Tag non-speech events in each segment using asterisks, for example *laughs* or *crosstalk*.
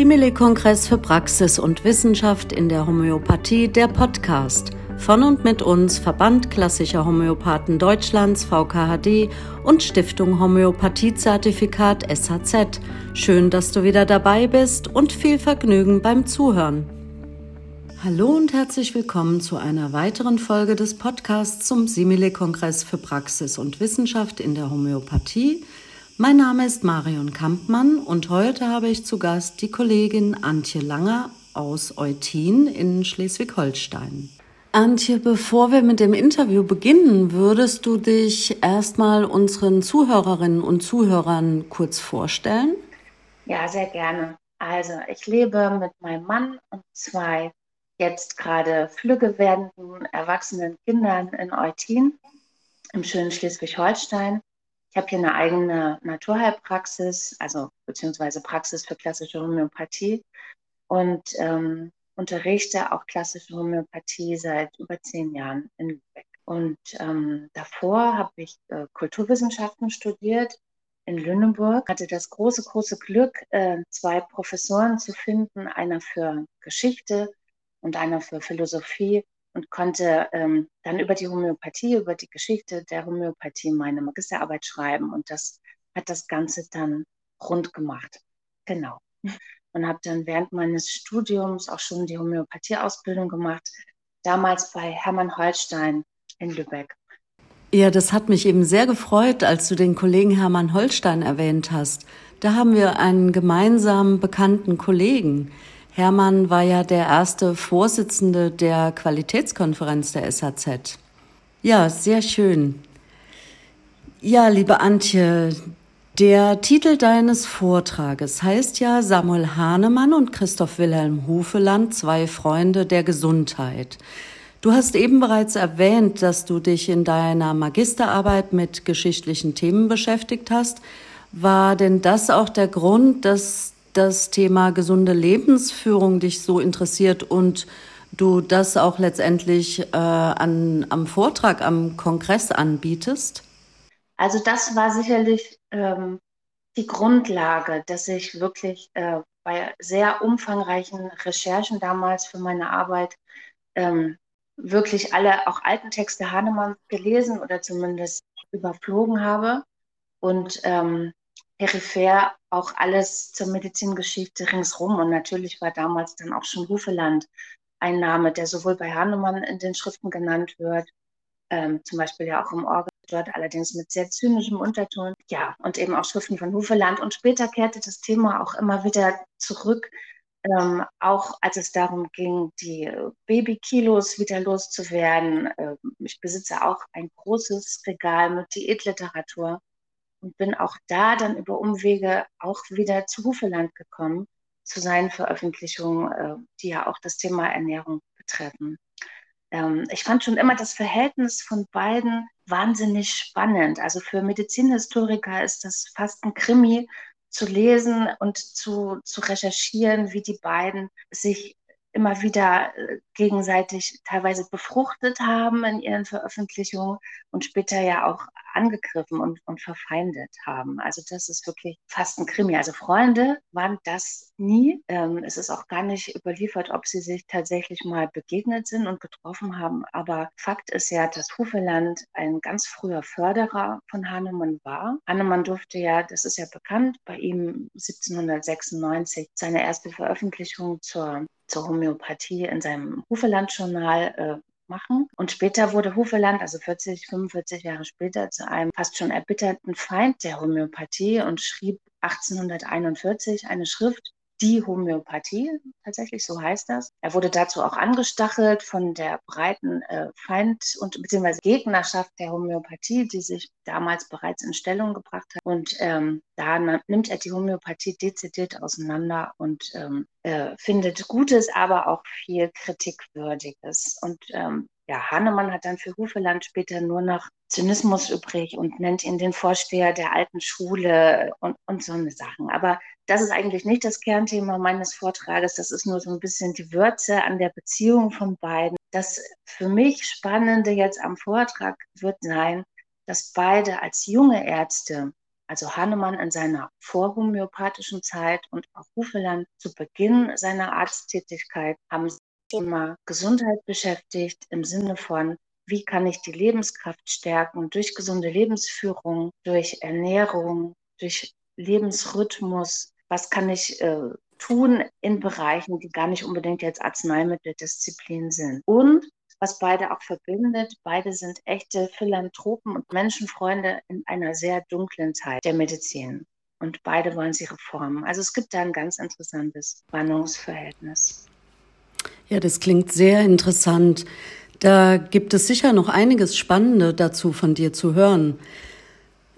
Simile-Kongress für Praxis und Wissenschaft in der Homöopathie, der Podcast. Von und mit uns Verband Klassischer Homöopathen Deutschlands, VKHD und Stiftung Homöopathiezertifikat SHZ. Schön, dass du wieder dabei bist und viel Vergnügen beim Zuhören. Hallo und herzlich willkommen zu einer weiteren Folge des Podcasts zum Simile-Kongress für Praxis und Wissenschaft in der Homöopathie – mein Name ist Marion Kampmann und heute habe ich zu Gast die Kollegin Antje Langer aus Eutin in Schleswig-Holstein. Antje, bevor wir mit dem Interview beginnen, würdest du dich erstmal unseren Zuhörerinnen und Zuhörern kurz vorstellen? Ja, sehr gerne. Also, ich lebe mit meinem Mann und zwei jetzt gerade flügge werdenden erwachsenen Kindern in Eutin im schönen Schleswig-Holstein. Ich habe hier eine eigene Naturheilpraxis, also beziehungsweise Praxis für klassische Homöopathie. Und ähm, unterrichte auch klassische Homöopathie seit über zehn Jahren in Lübeck. Und ähm, davor habe ich äh, Kulturwissenschaften studiert in Lüneburg, hatte das große, große Glück, äh, zwei Professoren zu finden, einer für Geschichte und einer für Philosophie und konnte ähm, dann über die Homöopathie, über die Geschichte der Homöopathie meine Magisterarbeit schreiben. Und das hat das Ganze dann rund gemacht. Genau. Und habe dann während meines Studiums auch schon die Homöopathie-Ausbildung gemacht, damals bei Hermann Holstein in Lübeck. Ja, das hat mich eben sehr gefreut, als du den Kollegen Hermann Holstein erwähnt hast. Da haben wir einen gemeinsamen bekannten Kollegen. Hermann war ja der erste Vorsitzende der Qualitätskonferenz der SAZ. Ja, sehr schön. Ja, liebe Antje, der Titel deines Vortrages heißt ja Samuel Hahnemann und Christoph Wilhelm Hufeland, zwei Freunde der Gesundheit. Du hast eben bereits erwähnt, dass du dich in deiner Magisterarbeit mit geschichtlichen Themen beschäftigt hast. War denn das auch der Grund, dass das Thema gesunde Lebensführung dich so interessiert und du das auch letztendlich äh, an, am Vortrag, am Kongress anbietest? Also das war sicherlich ähm, die Grundlage, dass ich wirklich äh, bei sehr umfangreichen Recherchen damals für meine Arbeit ähm, wirklich alle auch alten Texte Hahnemanns gelesen oder zumindest überflogen habe und ähm, peripher auch alles zur Medizingeschichte ringsrum. Und natürlich war damals dann auch schon Hufeland ein Name, der sowohl bei Hahnemann in den Schriften genannt wird, ähm, zum Beispiel ja auch im Orgel dort, allerdings mit sehr zynischem Unterton. Ja, und eben auch Schriften von Hufeland. Und später kehrte das Thema auch immer wieder zurück, ähm, auch als es darum ging, die Babykilos wieder loszuwerden. Ähm, ich besitze auch ein großes Regal mit Diätliteratur und bin auch da dann über Umwege auch wieder zu Hufeland gekommen, zu seinen Veröffentlichungen, äh, die ja auch das Thema Ernährung betreffen. Ähm, ich fand schon immer das Verhältnis von beiden wahnsinnig spannend. Also für Medizinhistoriker ist das fast ein Krimi zu lesen und zu, zu recherchieren, wie die beiden sich immer wieder äh, gegenseitig teilweise befruchtet haben in ihren Veröffentlichungen und später ja auch angegriffen und, und verfeindet haben. Also das ist wirklich fast ein Krimi. Also Freunde waren das nie. Ähm, es ist auch gar nicht überliefert, ob sie sich tatsächlich mal begegnet sind und getroffen haben. Aber Fakt ist ja, dass Hufeland ein ganz früher Förderer von Hahnemann war. Hahnemann durfte ja, das ist ja bekannt, bei ihm 1796 seine erste Veröffentlichung zur zur Homöopathie in seinem Hufeland-Journal äh, machen. Und später wurde Hufeland, also 40, 45 Jahre später, zu einem fast schon erbitterten Feind der Homöopathie und schrieb 1841 eine Schrift, die Homöopathie, tatsächlich so heißt das. Er wurde dazu auch angestachelt von der breiten äh, Feind- und beziehungsweise Gegnerschaft der Homöopathie, die sich damals bereits in Stellung gebracht hat. Und ähm, da nimmt er die Homöopathie dezidiert auseinander und ähm, äh, findet Gutes, aber auch viel Kritikwürdiges. Und ähm, ja, Hahnemann hat dann für Hufeland später nur noch Zynismus übrig und nennt ihn den Vorsteher der alten Schule und, und so eine Sachen. Aber das ist eigentlich nicht das Kernthema meines Vortrages. Das ist nur so ein bisschen die Würze an der Beziehung von beiden. Das für mich Spannende jetzt am Vortrag wird sein, dass beide als junge Ärzte Also Hahnemann in seiner vorhomöopathischen Zeit und auch Hufeland zu Beginn seiner Arzttätigkeit haben sich Thema Gesundheit beschäftigt im Sinne von, wie kann ich die Lebenskraft stärken durch gesunde Lebensführung, durch Ernährung, durch Lebensrhythmus, was kann ich äh, tun in Bereichen, die gar nicht unbedingt jetzt Arzneimitteldisziplin sind. Und was beide auch verbindet, beide sind echte Philanthropen und Menschenfreunde in einer sehr dunklen Zeit der Medizin. Und beide wollen sie reformen. Also es gibt da ein ganz interessantes Spannungsverhältnis. Ja, das klingt sehr interessant. Da gibt es sicher noch einiges Spannende dazu von dir zu hören.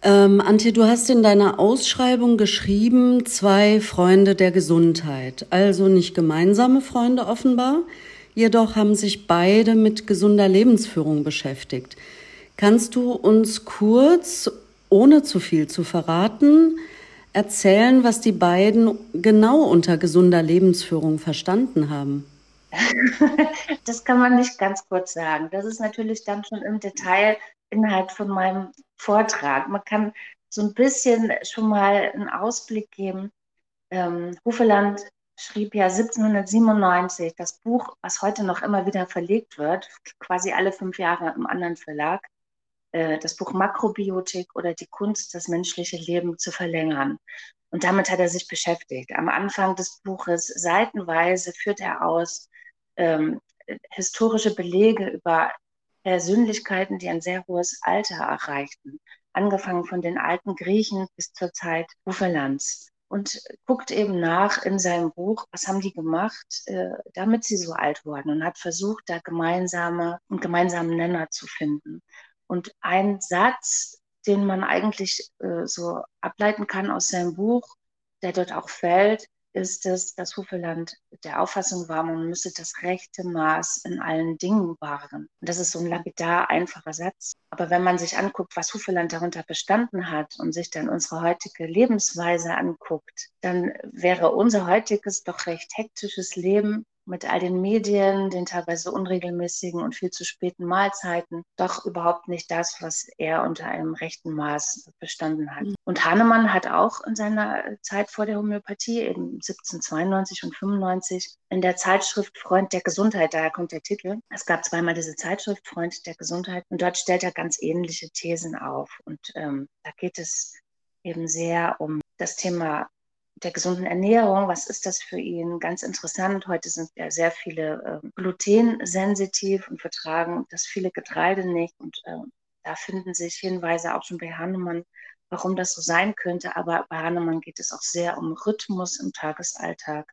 Ähm, Antje, du hast in deiner Ausschreibung geschrieben, zwei Freunde der Gesundheit. Also nicht gemeinsame Freunde offenbar, jedoch haben sich beide mit gesunder Lebensführung beschäftigt. Kannst du uns kurz, ohne zu viel zu verraten, erzählen, was die beiden genau unter gesunder Lebensführung verstanden haben? *laughs* das kann man nicht ganz kurz sagen. Das ist natürlich dann schon im Detail Inhalt von meinem Vortrag. Man kann so ein bisschen schon mal einen Ausblick geben. Ähm, Hufeland schrieb ja 1797 das Buch, was heute noch immer wieder verlegt wird, quasi alle fünf Jahre im anderen Verlag, äh, das Buch Makrobiotik oder die Kunst, das menschliche Leben zu verlängern. Und damit hat er sich beschäftigt. Am Anfang des Buches seitenweise führt er aus ähm, historische Belege über Persönlichkeiten, die ein sehr hohes Alter erreichten, angefangen von den alten Griechen bis zur Zeit Uferlands. Und guckt eben nach in seinem Buch, was haben die gemacht, äh, damit sie so alt wurden und hat versucht, da gemeinsame und gemeinsamen Nenner zu finden. Und ein Satz, den man eigentlich äh, so ableiten kann aus seinem Buch, der dort auch fällt, ist es, dass Hufeland der Auffassung war, man müsse das rechte Maß in allen Dingen wahren. Und das ist so ein lapidar einfacher Satz. Aber wenn man sich anguckt, was Hufeland darunter bestanden hat und sich dann unsere heutige Lebensweise anguckt, dann wäre unser heutiges doch recht hektisches Leben mit all den Medien, den teilweise unregelmäßigen und viel zu späten Mahlzeiten doch überhaupt nicht das, was er unter einem rechten Maß bestanden hat. Mhm. Und Hahnemann hat auch in seiner Zeit vor der Homöopathie, eben 1792 und 95, in der Zeitschrift Freund der Gesundheit, daher kommt der Titel, es gab zweimal diese Zeitschrift Freund der Gesundheit und dort stellt er ganz ähnliche Thesen auf. Und ähm, da geht es eben sehr um das Thema der gesunden Ernährung. Was ist das für ihn? Ganz interessant. Heute sind ja sehr viele äh, glutensensitiv und vertragen das viele Getreide nicht. Und äh, da finden sich Hinweise auch schon bei Hahnemann, warum das so sein könnte. Aber bei Hahnemann geht es auch sehr um Rhythmus im Tagesalltag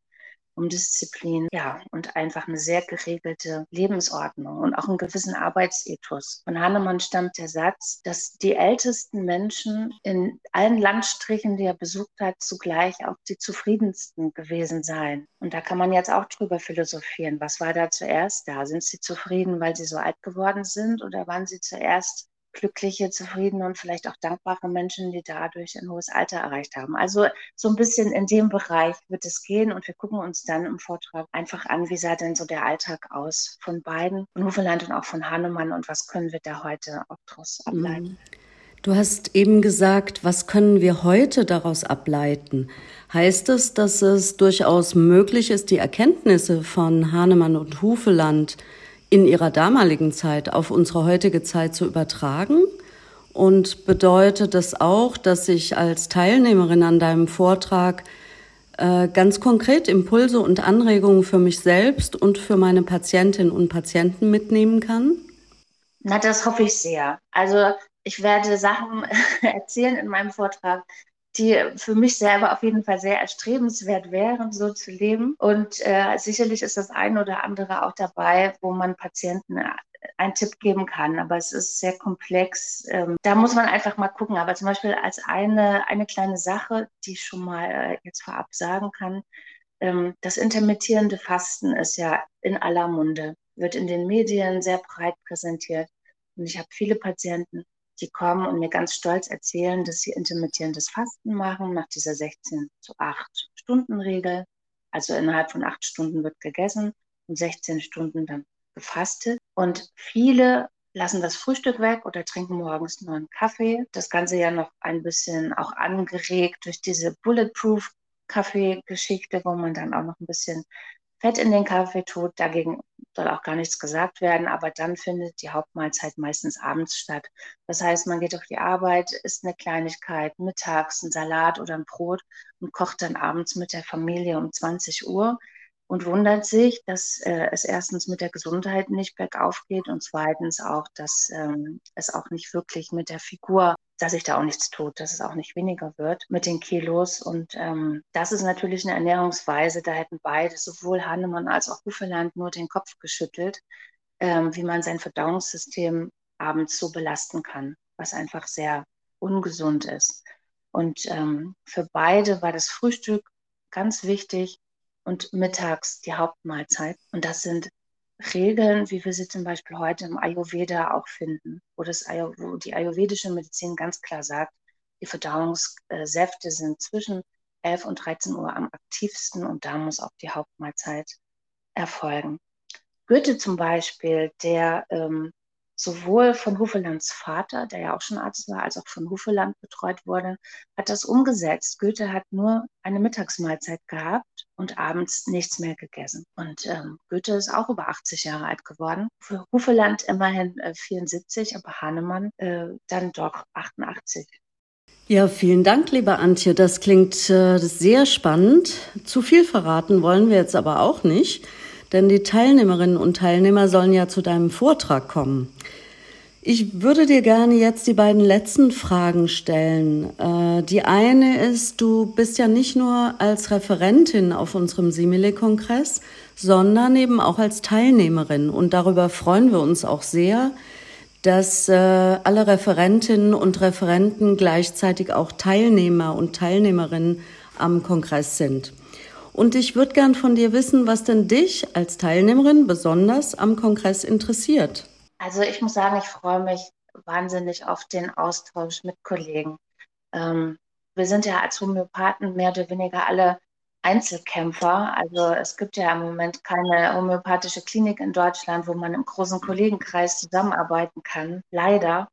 um Disziplin, ja, und einfach eine sehr geregelte Lebensordnung und auch einen gewissen Arbeitsethos. Von Hahnemann stammt der Satz, dass die ältesten Menschen in allen Landstrichen, die er besucht hat, zugleich auch die zufriedensten gewesen seien. Und da kann man jetzt auch drüber philosophieren. Was war da zuerst da? Sind sie zufrieden, weil sie so alt geworden sind oder waren sie zuerst glückliche, zufriedene und vielleicht auch dankbare Menschen, die dadurch ein hohes Alter erreicht haben. Also so ein bisschen in dem Bereich wird es gehen und wir gucken uns dann im Vortrag einfach an, wie sah denn so der Alltag aus von beiden, von Hufeland und auch von Hahnemann und was können wir da heute auch daraus ableiten. Mhm. Du hast eben gesagt, was können wir heute daraus ableiten? Heißt es, dass es durchaus möglich ist, die Erkenntnisse von Hahnemann und Hufeland in ihrer damaligen Zeit auf unsere heutige Zeit zu übertragen? Und bedeutet das auch, dass ich als Teilnehmerin an deinem Vortrag äh, ganz konkret Impulse und Anregungen für mich selbst und für meine Patientinnen und Patienten mitnehmen kann? Na, das hoffe ich sehr. Also ich werde Sachen *laughs* erzählen in meinem Vortrag, die für mich selber auf jeden Fall sehr erstrebenswert wären, so zu leben. Und äh, sicherlich ist das ein oder andere auch dabei, wo man Patienten äh, einen Tipp geben kann, aber es ist sehr komplex. Ähm, da muss man einfach mal gucken. Aber zum Beispiel als eine, eine kleine Sache, die ich schon mal äh, jetzt vorab sagen kann, ähm, das intermittierende Fasten ist ja in aller Munde, wird in den Medien sehr breit präsentiert. Und ich habe viele Patienten, die kommen und mir ganz stolz erzählen, dass sie intermittierendes Fasten machen nach dieser 16 zu 8 Stunden Regel. Also innerhalb von acht Stunden wird gegessen und 16 Stunden dann gefastet. Und viele lassen das Frühstück weg oder trinken morgens nur einen Kaffee. Das Ganze ja noch ein bisschen auch angeregt durch diese Bulletproof Kaffeegeschichte, wo man dann auch noch ein bisschen Fett in den Kaffee tut. Dagegen soll auch gar nichts gesagt werden, aber dann findet die Hauptmahlzeit meistens abends statt. Das heißt, man geht auf die Arbeit, isst eine Kleinigkeit, mittags ein Salat oder ein Brot und kocht dann abends mit der Familie um 20 Uhr und wundert sich, dass äh, es erstens mit der Gesundheit nicht bergauf geht und zweitens auch, dass ähm, es auch nicht wirklich mit der Figur, dass sich da auch nichts tut, dass es auch nicht weniger wird mit den Kilos. Und ähm, das ist natürlich eine Ernährungsweise, da hätten beide, sowohl Hannemann als auch Hufeland, nur den Kopf geschüttelt, ähm, wie man sein Verdauungssystem abends so belasten kann, was einfach sehr ungesund ist. Und ähm, für beide war das Frühstück ganz wichtig, und mittags die Hauptmahlzeit. Und das sind Regeln, wie wir sie zum Beispiel heute im Ayurveda auch finden, wo, das, wo die ayurvedische Medizin ganz klar sagt, die Verdauungssäfte sind zwischen 11 und 13 Uhr am aktivsten und da muss auch die Hauptmahlzeit erfolgen. Goethe zum Beispiel, der ähm, sowohl von Hufelands Vater, der ja auch schon Arzt war, als auch von Hufeland betreut wurde, hat das umgesetzt. Goethe hat nur eine Mittagsmahlzeit gehabt und abends nichts mehr gegessen. Und ähm, Goethe ist auch über 80 Jahre alt geworden. Für Hufeland immerhin äh, 74, aber Hahnemann äh, dann doch 88. Ja, vielen Dank, liebe Antje. Das klingt äh, sehr spannend. Zu viel verraten wollen wir jetzt aber auch nicht denn die Teilnehmerinnen und Teilnehmer sollen ja zu deinem Vortrag kommen. Ich würde dir gerne jetzt die beiden letzten Fragen stellen. Äh, die eine ist, du bist ja nicht nur als Referentin auf unserem Simile-Kongress, sondern eben auch als Teilnehmerin. Und darüber freuen wir uns auch sehr, dass äh, alle Referentinnen und Referenten gleichzeitig auch Teilnehmer und Teilnehmerinnen am Kongress sind. Und ich würde gern von dir wissen, was denn dich als Teilnehmerin besonders am Kongress interessiert. Also ich muss sagen, ich freue mich wahnsinnig auf den Austausch mit Kollegen. Ähm, wir sind ja als Homöopathen mehr oder weniger alle Einzelkämpfer. Also es gibt ja im Moment keine homöopathische Klinik in Deutschland, wo man im großen Kollegenkreis zusammenarbeiten kann. Leider.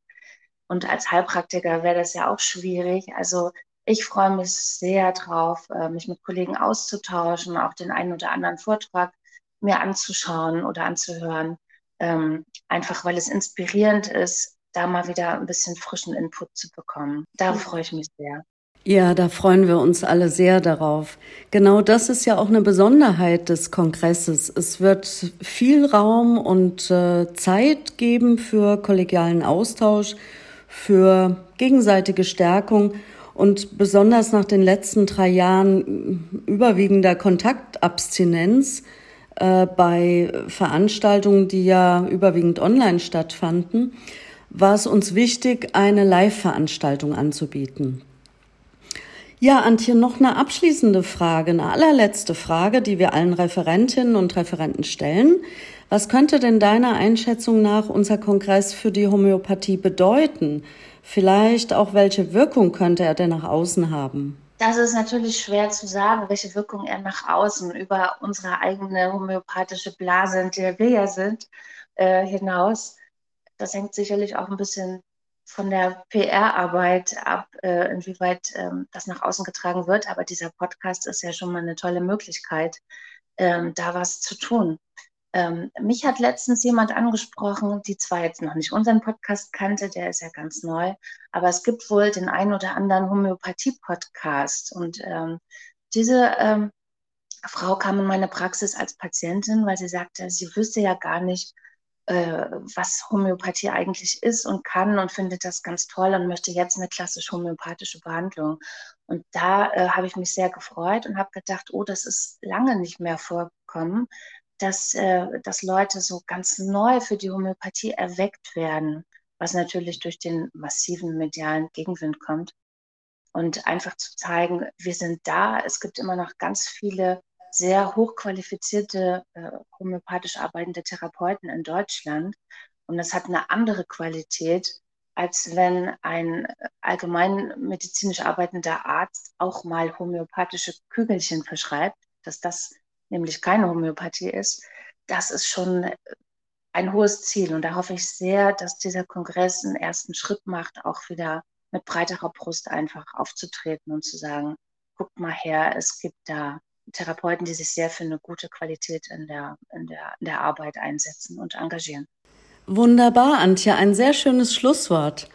Und als Heilpraktiker wäre das ja auch schwierig. Also ich freue mich sehr drauf, äh, mich mit Kollegen auszutauschen, auch den einen oder anderen Vortrag mir anzuschauen oder anzuhören. Ähm, einfach weil es inspirierend ist, da mal wieder ein bisschen frischen Input zu bekommen. Da freue ich mich sehr. Ja, da freuen wir uns alle sehr darauf. Genau das ist ja auch eine Besonderheit des Kongresses. Es wird viel Raum und äh, Zeit geben für kollegialen Austausch, für gegenseitige Stärkung und besonders nach den letzten drei Jahren überwiegender Kontaktabstinenz äh, bei Veranstaltungen, die ja überwiegend online stattfanden, war es uns wichtig, eine Live-Veranstaltung anzubieten. Ja, Antje, noch eine abschließende Frage, eine allerletzte Frage, die wir allen Referentinnen und Referenten stellen. Was könnte denn deiner Einschätzung nach unser Kongress für die Homöopathie bedeuten? Vielleicht auch, welche Wirkung könnte er denn nach außen haben? Das ist natürlich schwer zu sagen, welche Wirkung er nach außen über unsere eigene homöopathische Blase, in der wir ja sind, äh, hinaus. Das hängt sicherlich auch ein bisschen von der PR-Arbeit ab, äh, inwieweit ähm, das nach außen getragen wird. Aber dieser Podcast ist ja schon mal eine tolle Möglichkeit, ähm, da was zu tun. Ähm, mich hat letztens jemand angesprochen, die zwar jetzt noch nicht unseren Podcast kannte, der ist ja ganz neu, aber es gibt wohl den einen oder anderen Homöopathie-Podcast. Und ähm, diese ähm, Frau kam in meine Praxis als Patientin, weil sie sagte, sie wüsste ja gar nicht, äh, was Homöopathie eigentlich ist und kann und findet das ganz toll und möchte jetzt eine klassisch homöopathische Behandlung. Und da äh, habe ich mich sehr gefreut und habe gedacht, oh, das ist lange nicht mehr vorgekommen, dass, äh, dass Leute so ganz neu für die Homöopathie erweckt werden, was natürlich durch den massiven medialen Gegenwind kommt. Und einfach zu zeigen, wir sind da. Es gibt immer noch ganz viele sehr hochqualifizierte äh, homöopathisch arbeitende Therapeuten in Deutschland. Und das hat eine andere Qualität, als wenn ein allgemeinmedizinisch arbeitender Arzt auch mal homöopathische Kügelchen verschreibt, dass das nämlich keine Homöopathie ist, das ist schon ein hohes Ziel. Und da hoffe ich sehr, dass dieser Kongress einen ersten Schritt macht, auch wieder mit breiterer Brust einfach aufzutreten und zu sagen, guckt mal her, es gibt da Therapeuten, die sich sehr für eine gute Qualität in der, in der, in der Arbeit einsetzen und engagieren. Wunderbar, Antje, ein sehr schönes Schlusswort.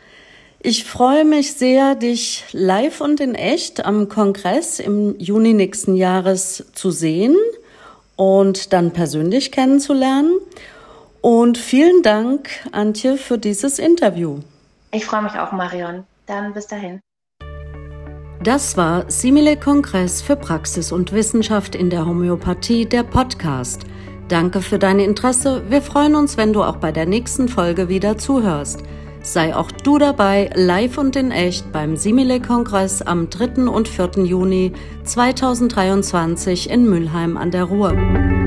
Ich freue mich sehr, dich live und in echt am Kongress im Juni nächsten Jahres zu sehen und dann persönlich kennenzulernen. Und vielen Dank, Antje, für dieses Interview. Ich freue mich auch, Marion. Dann bis dahin. Das war Simile Kongress für Praxis und Wissenschaft in der Homöopathie, der Podcast. Danke für dein Interesse. Wir freuen uns, wenn du auch bei der nächsten Folge wieder zuhörst. Sei auch du dabei, live und in echt beim Simile-Kongress am 3. und 4. Juni 2023 in Mülheim an der Ruhr.